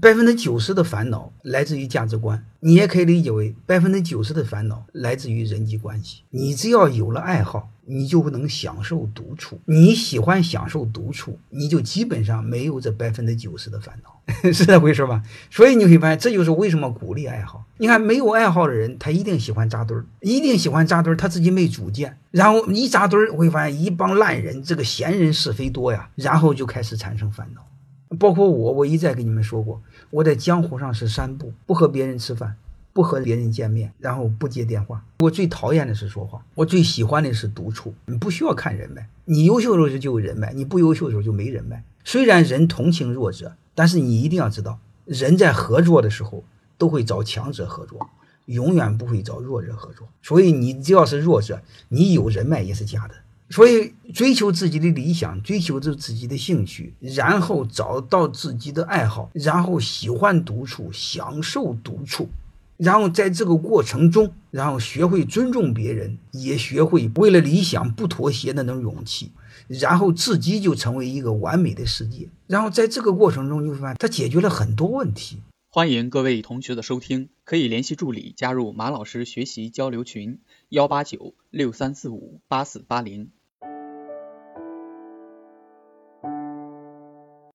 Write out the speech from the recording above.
百分之九十的烦恼来自于价值观，你也可以理解为百分之九十的烦恼来自于人际关系。你只要有了爱好，你就能享受独处。你喜欢享受独处，你就基本上没有这百分之九十的烦恼，是这回事吧？所以你会发现，这就是为什么鼓励爱好。你看，没有爱好的人，他一定喜欢扎堆儿，一定喜欢扎堆儿，他自己没主见，然后一扎堆儿，会发现一帮烂人，这个闲人是非多呀，然后就开始产生烦恼。包括我，我一再跟你们说过，我在江湖上是三不：不和别人吃饭，不和别人见面，然后不接电话。我最讨厌的是说话，我最喜欢的是独处。你不需要看人脉，你优秀的时候就有人脉，你不优秀的时候就没人脉。虽然人同情弱者，但是你一定要知道，人在合作的时候都会找强者合作，永远不会找弱者合作。所以你只要是弱者，你有人脉也是假的。所以，追求自己的理想，追求着自己的兴趣，然后找到自己的爱好，然后喜欢独处，享受独处，然后在这个过程中，然后学会尊重别人，也学会为了理想不妥协的那种勇气，然后自己就成为一个完美的世界。然后在这个过程中，你会发现，他解决了很多问题。欢迎各位同学的收听，可以联系助理加入马老师学习交流群：幺八九六三四五八四八零。